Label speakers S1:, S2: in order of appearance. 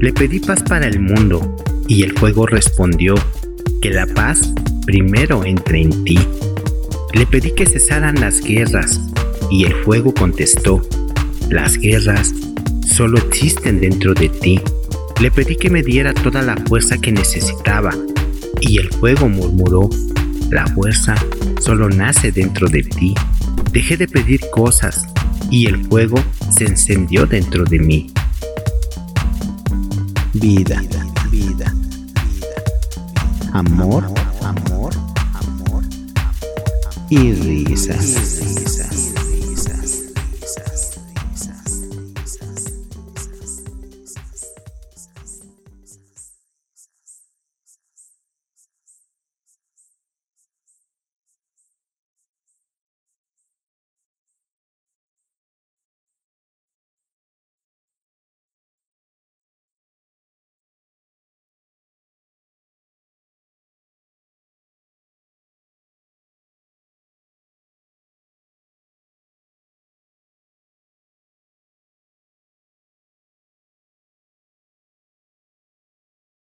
S1: Le pedí paz para el mundo y el fuego respondió que la paz primero entre en ti. Le pedí que cesaran las guerras y el fuego contestó, las guerras solo existen dentro de ti. Le pedí que me diera toda la fuerza que necesitaba y el fuego murmuró, la fuerza solo nace dentro de ti. Dejé de pedir cosas y el fuego se encendió dentro de mí.
S2: Vida, vida, vida. Amor, amor, amor, amor y risas.